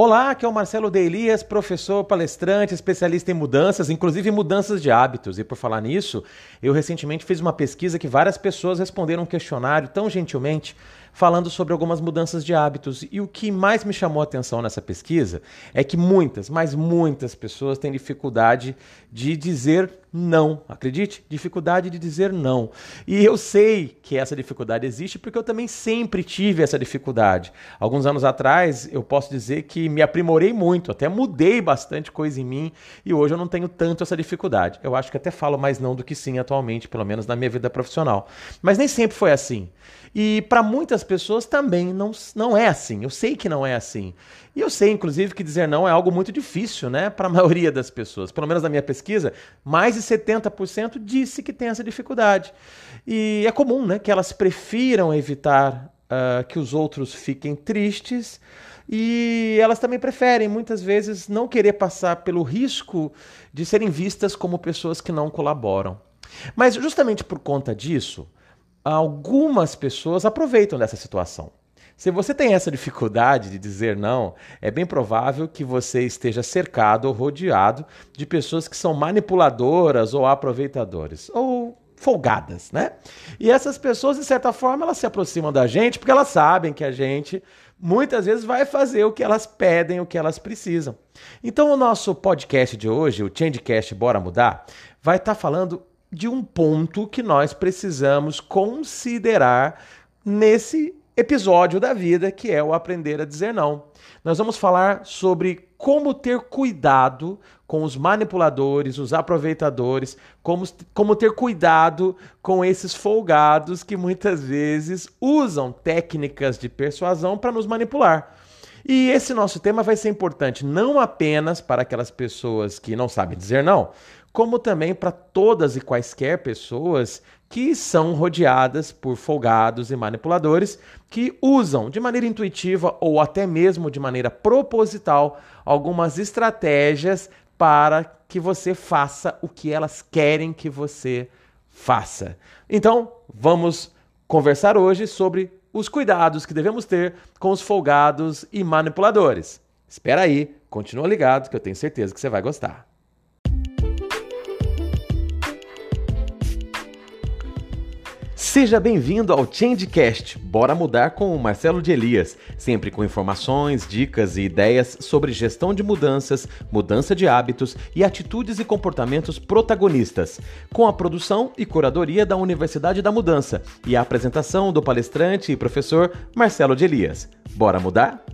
Olá, aqui é o Marcelo De Elias, professor, palestrante, especialista em mudanças, inclusive mudanças de hábitos. E por falar nisso, eu recentemente fiz uma pesquisa que várias pessoas responderam um questionário tão gentilmente falando sobre algumas mudanças de hábitos. E o que mais me chamou a atenção nessa pesquisa é que muitas, mas muitas pessoas têm dificuldade de dizer não. Acredite? Dificuldade de dizer não. E eu sei que essa dificuldade existe porque eu também sempre tive essa dificuldade. Alguns anos atrás, eu posso dizer que me aprimorei muito, até mudei bastante coisa em mim e hoje eu não tenho tanto essa dificuldade. Eu acho que até falo mais não do que sim atualmente, pelo menos na minha vida profissional. Mas nem sempre foi assim. E para muitas pessoas também não, não é assim. Eu sei que não é assim. E eu sei, inclusive, que dizer não é algo muito difícil, né? Para a maioria das pessoas. Pelo menos na minha pesquisa, mais de 70% disse que tem essa dificuldade. E é comum, né? Que elas prefiram evitar uh, que os outros fiquem tristes. E elas também preferem, muitas vezes, não querer passar pelo risco de serem vistas como pessoas que não colaboram. Mas justamente por conta disso, algumas pessoas aproveitam dessa situação. Se você tem essa dificuldade de dizer não, é bem provável que você esteja cercado ou rodeado de pessoas que são manipuladoras ou aproveitadores, ou folgadas, né? E essas pessoas, de certa forma, elas se aproximam da gente porque elas sabem que a gente muitas vezes vai fazer o que elas pedem, o que elas precisam. Então, o nosso podcast de hoje, o Changecast Bora Mudar, vai estar tá falando de um ponto que nós precisamos considerar nesse episódio da vida, que é o aprender a dizer não. Nós vamos falar sobre como ter cuidado com os manipuladores, os aproveitadores, como, como ter cuidado com esses folgados que muitas vezes usam técnicas de persuasão para nos manipular. E esse nosso tema vai ser importante não apenas para aquelas pessoas que não sabem dizer não, como também para todas e quaisquer pessoas que são rodeadas por folgados e manipuladores que usam de maneira intuitiva ou até mesmo de maneira proposital algumas estratégias para que você faça o que elas querem que você faça. Então, vamos conversar hoje sobre os cuidados que devemos ter com os folgados e manipuladores. Espera aí, continua ligado que eu tenho certeza que você vai gostar. Seja bem-vindo ao Changecast. Bora mudar com o Marcelo de Elias, sempre com informações, dicas e ideias sobre gestão de mudanças, mudança de hábitos e atitudes e comportamentos protagonistas, com a produção e curadoria da Universidade da Mudança e a apresentação do palestrante e professor Marcelo de Elias. Bora mudar?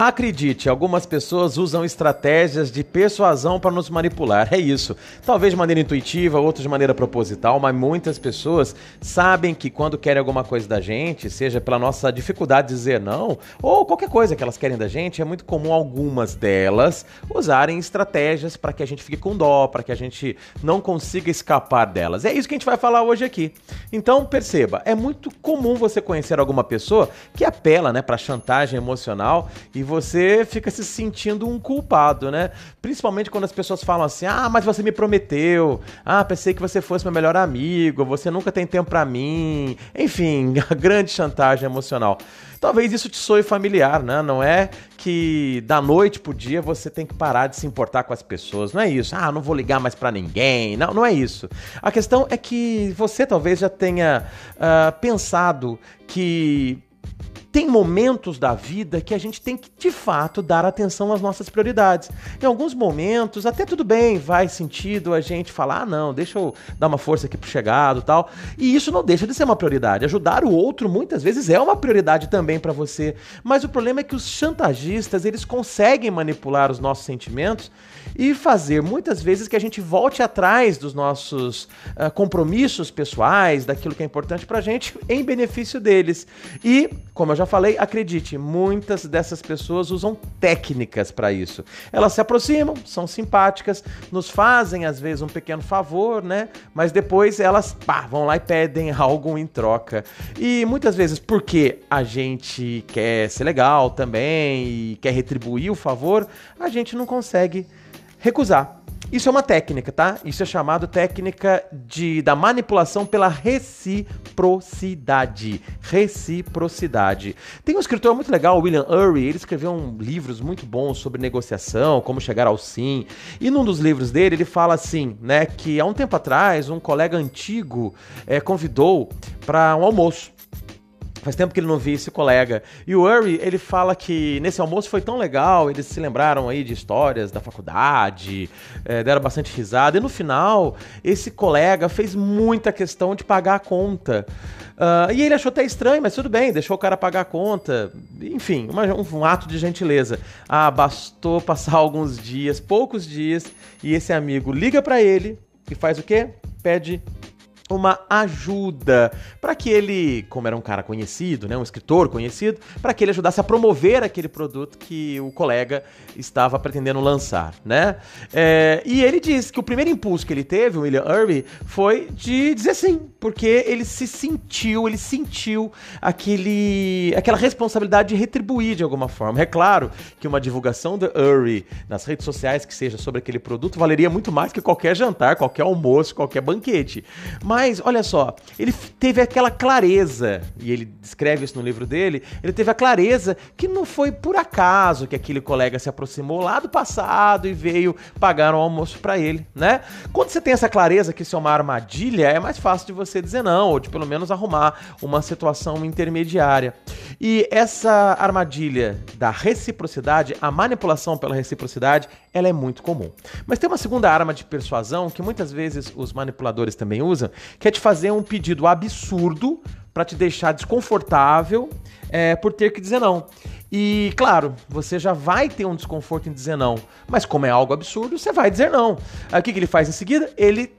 Acredite, algumas pessoas usam estratégias de persuasão para nos manipular. É isso. Talvez de maneira intuitiva, outras de maneira proposital, mas muitas pessoas sabem que quando querem alguma coisa da gente, seja pela nossa dificuldade de dizer não, ou qualquer coisa que elas querem da gente, é muito comum algumas delas usarem estratégias para que a gente fique com dó, para que a gente não consiga escapar delas. É isso que a gente vai falar hoje aqui. Então, perceba, é muito comum você conhecer alguma pessoa que apela, né, para chantagem emocional e você fica se sentindo um culpado, né? Principalmente quando as pessoas falam assim: "Ah, mas você me prometeu. Ah, pensei que você fosse meu melhor amigo. Você nunca tem tempo para mim". Enfim, a grande chantagem emocional. Talvez isso te soe familiar, né? Não é que da noite pro dia você tem que parar de se importar com as pessoas. Não é isso. Ah, não vou ligar mais para ninguém. Não, não é isso. A questão é que você talvez já tenha uh, pensado que tem momentos da vida que a gente tem que, de fato, dar atenção às nossas prioridades. Em alguns momentos, até tudo bem, vai sentido a gente falar, ah, não, deixa eu dar uma força aqui pro chegado tal. E isso não deixa de ser uma prioridade. Ajudar o outro, muitas vezes, é uma prioridade também para você. Mas o problema é que os chantagistas, eles conseguem manipular os nossos sentimentos e fazer muitas vezes que a gente volte atrás dos nossos uh, compromissos pessoais, daquilo que é importante pra gente, em benefício deles. E, como eu já falei, acredite, muitas dessas pessoas usam técnicas para isso. Elas se aproximam, são simpáticas, nos fazem às vezes um pequeno favor, né? Mas depois elas pá, vão lá e pedem algo em troca. E muitas vezes porque a gente quer ser legal também e quer retribuir o favor, a gente não consegue recusar. Isso é uma técnica, tá? Isso é chamado técnica de, da manipulação pela reciprocidade. Reciprocidade. Tem um escritor muito legal, William Ury, ele escreveu um, livros muito bons sobre negociação, como chegar ao sim. E num dos livros dele, ele fala assim, né, que há um tempo atrás, um colega antigo é, convidou para um almoço. Faz tempo que ele não via esse colega. E o Uri, ele fala que nesse almoço foi tão legal, eles se lembraram aí de histórias da faculdade, é, deram bastante risada. E no final, esse colega fez muita questão de pagar a conta. Uh, e ele achou até estranho, mas tudo bem, deixou o cara pagar a conta. Enfim, uma, um, um ato de gentileza. Ah, bastou passar alguns dias, poucos dias, e esse amigo liga para ele e faz o quê? Pede uma ajuda para que ele, como era um cara conhecido, né, um escritor conhecido, para que ele ajudasse a promover aquele produto que o colega estava pretendendo lançar, né? É, e ele diz que o primeiro impulso que ele teve, o William Irving, foi de dizer sim, porque ele se sentiu, ele sentiu aquele, aquela responsabilidade de retribuir de alguma forma. É claro que uma divulgação do Irving nas redes sociais que seja sobre aquele produto valeria muito mais que qualquer jantar, qualquer almoço, qualquer banquete. Mas mas, olha só, ele teve aquela clareza, e ele descreve isso no livro dele, ele teve a clareza que não foi por acaso que aquele colega se aproximou lá do passado e veio pagar um almoço para ele, né? Quando você tem essa clareza que isso é uma armadilha, é mais fácil de você dizer não, ou de pelo menos arrumar uma situação intermediária. E essa armadilha da reciprocidade, a manipulação pela reciprocidade, ela é muito comum. Mas tem uma segunda arma de persuasão que muitas vezes os manipuladores também usam, que é te fazer um pedido absurdo para te deixar desconfortável é, por ter que dizer não. E claro, você já vai ter um desconforto em dizer não, mas como é algo absurdo, você vai dizer não. O que, que ele faz em seguida? Ele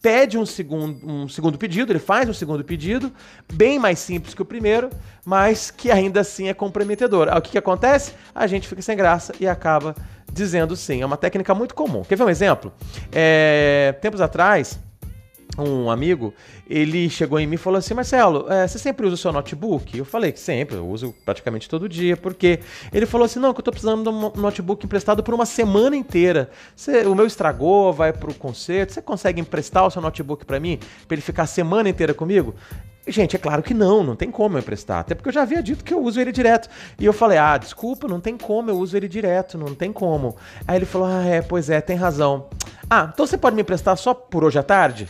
pede um segundo, um segundo pedido, ele faz um segundo pedido, bem mais simples que o primeiro, mas que ainda assim é comprometedor. O que, que acontece? A gente fica sem graça e acaba dizendo sim. É uma técnica muito comum. Quer ver um exemplo? É, tempos atrás, um amigo, ele chegou em mim e falou assim: Marcelo, é, você sempre usa o seu notebook? Eu falei que sempre, eu uso praticamente todo dia, porque ele falou assim: não, que eu tô precisando de um notebook emprestado por uma semana inteira. Você, o meu estragou, vai pro concerto, você consegue emprestar o seu notebook para mim, para ele ficar a semana inteira comigo? Gente, é claro que não, não tem como eu emprestar. Até porque eu já havia dito que eu uso ele direto. E eu falei, ah, desculpa, não tem como, eu uso ele direto, não tem como. Aí ele falou, ah, é, pois é, tem razão. Ah, então você pode me emprestar só por hoje à tarde?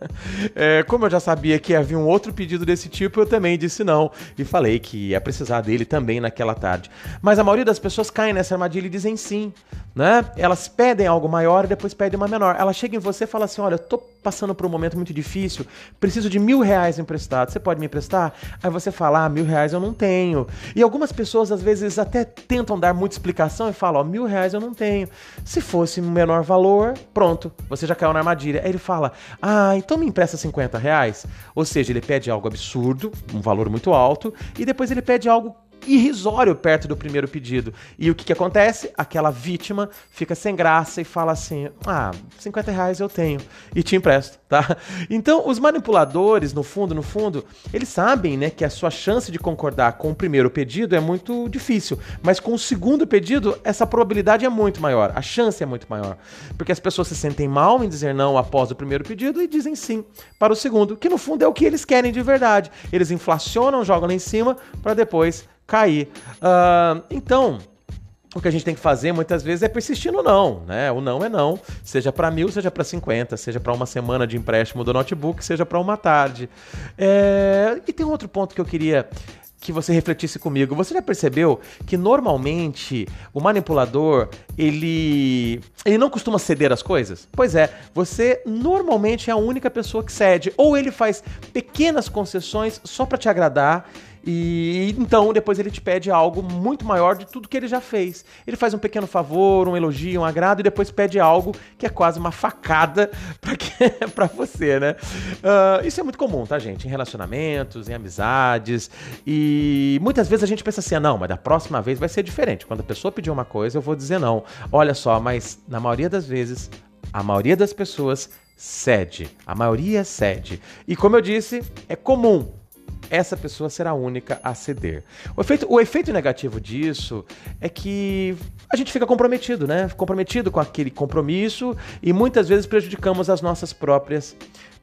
é, como eu já sabia que havia um outro pedido desse tipo, eu também disse não. E falei que ia precisar dele também naquela tarde. Mas a maioria das pessoas caem nessa armadilha e dizem sim. Né? Elas pedem algo maior e depois pedem uma menor. Ela chega em você e fala assim: olha, eu tô passando por um momento muito difícil, preciso de mil reais emprestado. Você pode me emprestar? Aí você fala: ah, mil reais eu não tenho. E algumas pessoas às vezes até tentam dar muita explicação e falam: ó, mil reais eu não tenho. Se fosse um menor valor, pronto, você já caiu na armadilha. Aí ele fala: Ah, então me empresta 50 reais. Ou seja, ele pede algo absurdo, um valor muito alto, e depois ele pede algo irrisório perto do primeiro pedido. E o que, que acontece? Aquela vítima fica sem graça e fala assim: ah, 50 reais eu tenho e te empresto, tá? Então, os manipuladores, no fundo, no fundo, eles sabem, né, que a sua chance de concordar com o primeiro pedido é muito difícil, mas com o segundo pedido, essa probabilidade é muito maior, a chance é muito maior. Porque as pessoas se sentem mal em dizer não após o primeiro pedido e dizem sim para o segundo, que no fundo é o que eles querem de verdade. Eles inflacionam, jogam lá em cima para depois cair. Uh, então, o que a gente tem que fazer muitas vezes é persistir no não, né? O não é não, seja para mil, seja para 50, seja para uma semana de empréstimo do notebook, seja para uma tarde. É... E tem um outro ponto que eu queria que você refletisse comigo. Você já percebeu que normalmente o manipulador ele ele não costuma ceder as coisas? Pois é, você normalmente é a única pessoa que cede ou ele faz pequenas concessões só para te agradar e então depois ele te pede algo muito maior de tudo que ele já fez. Ele faz um pequeno favor, um elogio, um agrado e depois pede algo que é quase uma facada para você, né? Uh, isso é muito comum, tá, gente? Em relacionamentos, em amizades. E muitas vezes a gente pensa assim: ah, não, mas da próxima vez vai ser diferente. Quando a pessoa pedir uma coisa, eu vou dizer não. Olha só, mas na maioria das vezes, a maioria das pessoas cede. A maioria cede. E como eu disse, é comum essa pessoa será a única a ceder. O efeito, o efeito negativo disso é que a gente fica comprometido, né? Comprometido com aquele compromisso e muitas vezes prejudicamos as nossas próprias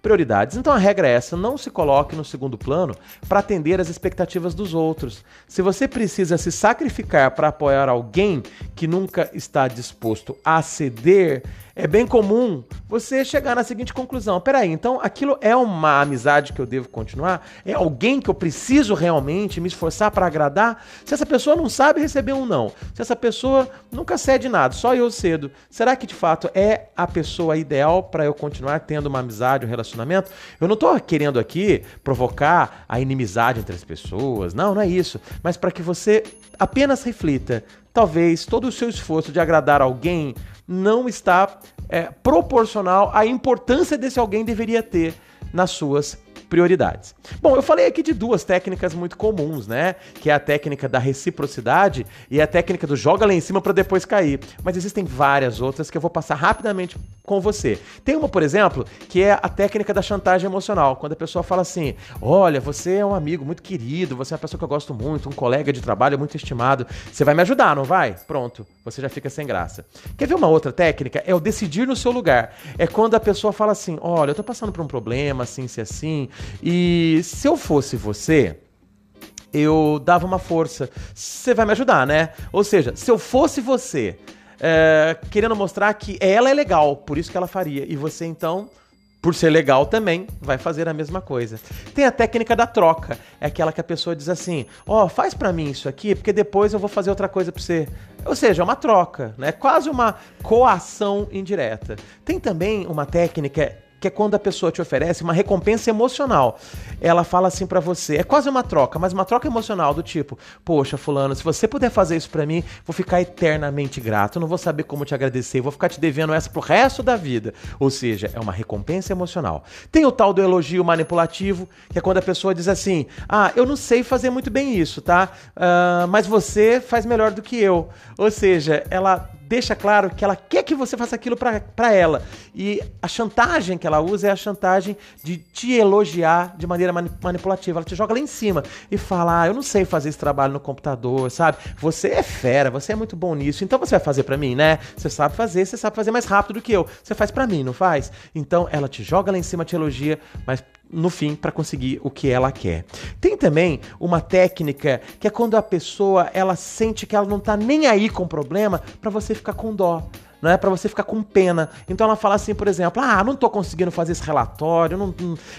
prioridades. Então a regra é essa: não se coloque no segundo plano para atender às expectativas dos outros. Se você precisa se sacrificar para apoiar alguém que nunca está disposto a ceder, é bem comum você chegar na seguinte conclusão: peraí, então aquilo é uma amizade que eu devo continuar? É alguém que eu preciso realmente me esforçar para agradar? Se essa pessoa não sabe receber um não, se essa pessoa nunca cede nada, só eu cedo, será que de fato é a pessoa ideal para eu continuar tendo uma amizade, um relacionamento? Eu não estou querendo aqui provocar a inimizade entre as pessoas, não, não é isso, mas para que você apenas reflita. Talvez todo o seu esforço de agradar alguém não está é, proporcional à importância desse alguém deveria ter nas suas prioridades. Bom, eu falei aqui de duas técnicas muito comuns, né? Que é a técnica da reciprocidade e a técnica do joga lá em cima para depois cair. Mas existem várias outras que eu vou passar rapidamente com você. Tem uma, por exemplo, que é a técnica da chantagem emocional, quando a pessoa fala assim: "Olha, você é um amigo muito querido, você é uma pessoa que eu gosto muito, um colega de trabalho muito estimado, você vai me ajudar, não vai?" Pronto, você já fica sem graça. Quer ver uma outra técnica? É o decidir no seu lugar. É quando a pessoa fala assim: "Olha, eu tô passando por um problema, assim, se assim, e se eu fosse você, eu dava uma força. Você vai me ajudar, né? Ou seja, se eu fosse você, é, querendo mostrar que ela é legal, por isso que ela faria, e você então por ser legal também, vai fazer a mesma coisa. Tem a técnica da troca, é aquela que a pessoa diz assim: "Ó, oh, faz para mim isso aqui, porque depois eu vou fazer outra coisa para você". Ou seja, é uma troca, né? Quase uma coação indireta. Tem também uma técnica que é quando a pessoa te oferece uma recompensa emocional. Ela fala assim para você, é quase uma troca, mas uma troca emocional do tipo, poxa, fulano, se você puder fazer isso para mim, vou ficar eternamente grato, não vou saber como te agradecer, vou ficar te devendo essa pro resto da vida. Ou seja, é uma recompensa emocional. Tem o tal do elogio manipulativo, que é quando a pessoa diz assim, ah, eu não sei fazer muito bem isso, tá? Uh, mas você faz melhor do que eu. Ou seja, ela deixa claro que ela quer que você faça aquilo para ela. E a chantagem que ela usa é a chantagem de te elogiar de maneira manipulativa. Ela te joga lá em cima e fala: ah, eu não sei fazer esse trabalho no computador, sabe? Você é fera, você é muito bom nisso, então você vai fazer para mim, né? Você sabe fazer, você sabe fazer mais rápido do que eu. Você faz para mim, não faz? Então ela te joga lá em cima, te elogia, mas no fim para conseguir o que ela quer. Tem também uma técnica que é quando a pessoa ela sente que ela não tá nem aí com o problema para você ficar com dó não é para você ficar com pena. Então ela fala assim, por exemplo, ah, não tô conseguindo fazer esse relatório, não,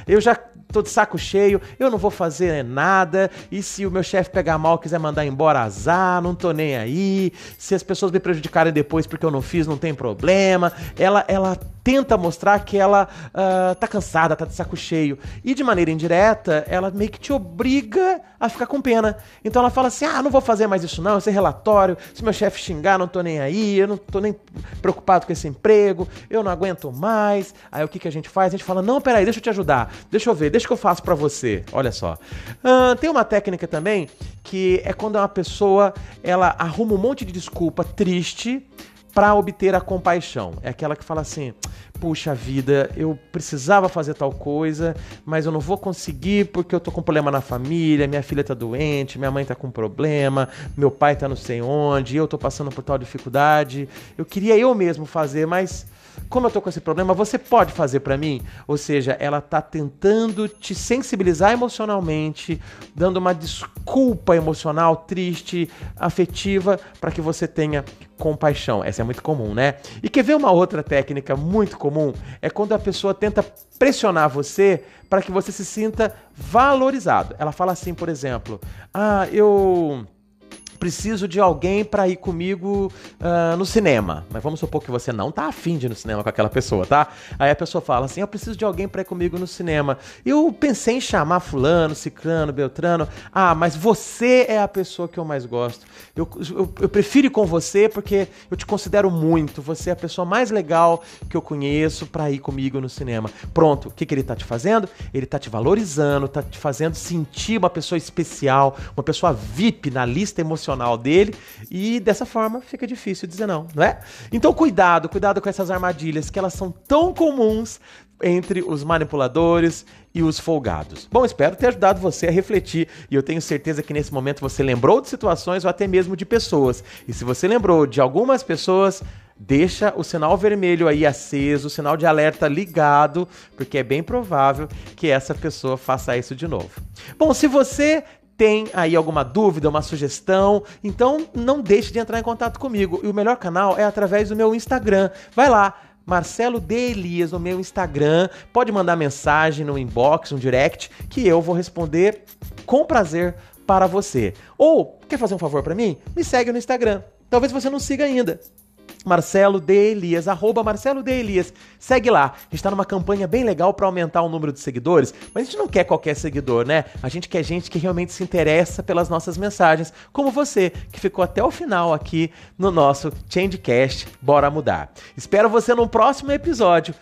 eu já tô de saco cheio, eu não vou fazer nada, e se o meu chefe pegar mal quiser mandar embora, azar, não tô nem aí, se as pessoas me prejudicarem depois porque eu não fiz, não tem problema. Ela, ela tenta mostrar que ela uh, tá cansada, tá de saco cheio. E de maneira indireta, ela meio que te obriga a ficar com pena. Então ela fala assim: ah, não vou fazer mais isso não, esse relatório, se meu chefe xingar, não tô nem aí, eu não tô nem preocupado com esse emprego, eu não aguento mais. Aí o que, que a gente faz? A gente fala: não, peraí, deixa eu te ajudar, deixa eu ver, deixa que eu faço para você. Olha só. Uh, tem uma técnica também que é quando uma pessoa ela arruma um monte de desculpa triste para obter a compaixão. É aquela que fala assim: puxa vida, eu precisava fazer tal coisa, mas eu não vou conseguir porque eu tô com problema na família, minha filha tá doente, minha mãe tá com problema, meu pai tá não sei onde, eu tô passando por tal dificuldade. Eu queria eu mesmo fazer, mas como eu tô com esse problema, você pode fazer para mim? Ou seja, ela tá tentando te sensibilizar emocionalmente, dando uma desculpa emocional, triste, afetiva, para que você tenha compaixão. Essa é muito comum, né? E quer ver uma outra técnica muito comum? É quando a pessoa tenta pressionar você para que você se sinta valorizado. Ela fala assim, por exemplo: "Ah, eu preciso de alguém para ir comigo uh, no cinema. Mas vamos supor que você não tá afim de ir no cinema com aquela pessoa, tá? Aí a pessoa fala assim: Eu preciso de alguém para ir comigo no cinema. Eu pensei em chamar Fulano, Cicrano, Beltrano. Ah, mas você é a pessoa que eu mais gosto. Eu, eu, eu prefiro ir com você porque eu te considero muito. Você é a pessoa mais legal que eu conheço para ir comigo no cinema. Pronto, o que, que ele tá te fazendo? Ele tá te valorizando, tá te fazendo sentir uma pessoa especial, uma pessoa VIP na lista emocional profissional dele e dessa forma fica difícil dizer não, não é? Então cuidado, cuidado com essas armadilhas que elas são tão comuns entre os manipuladores e os folgados. Bom, espero ter ajudado você a refletir e eu tenho certeza que nesse momento você lembrou de situações ou até mesmo de pessoas. E se você lembrou de algumas pessoas, deixa o sinal vermelho aí aceso, o sinal de alerta ligado, porque é bem provável que essa pessoa faça isso de novo. Bom, se você tem aí alguma dúvida, uma sugestão, então não deixe de entrar em contato comigo. E o melhor canal é através do meu Instagram. Vai lá, Marcelo D. Elias no meu Instagram. Pode mandar mensagem no inbox, no direct, que eu vou responder com prazer para você. Ou quer fazer um favor para mim? Me segue no Instagram. Talvez você não siga ainda. Marcelo de Elias, arroba Marcelo Elias. Segue lá. A gente tá numa campanha bem legal para aumentar o número de seguidores, mas a gente não quer qualquer seguidor, né? A gente quer gente que realmente se interessa pelas nossas mensagens, como você, que ficou até o final aqui no nosso Changecast Bora Mudar. Espero você no próximo episódio.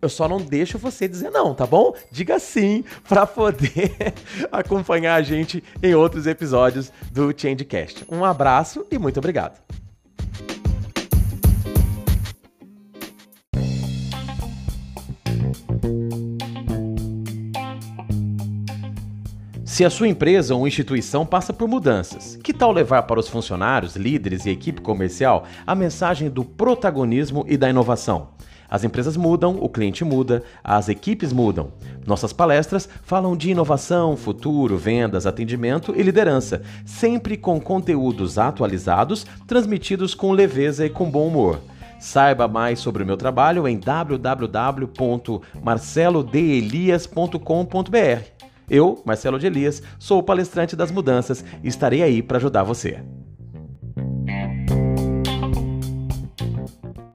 Eu só não deixo você dizer não, tá bom? Diga sim para poder acompanhar a gente em outros episódios do Changecast. Um abraço e muito obrigado. Se a sua empresa ou instituição passa por mudanças, que tal levar para os funcionários, líderes e equipe comercial a mensagem do protagonismo e da inovação? As empresas mudam, o cliente muda, as equipes mudam. Nossas palestras falam de inovação, futuro, vendas, atendimento e liderança, sempre com conteúdos atualizados, transmitidos com leveza e com bom humor. Saiba mais sobre o meu trabalho em www.marcelodelias.com.br. Eu, Marcelo de Elias, sou o palestrante das mudanças e estarei aí para ajudar você.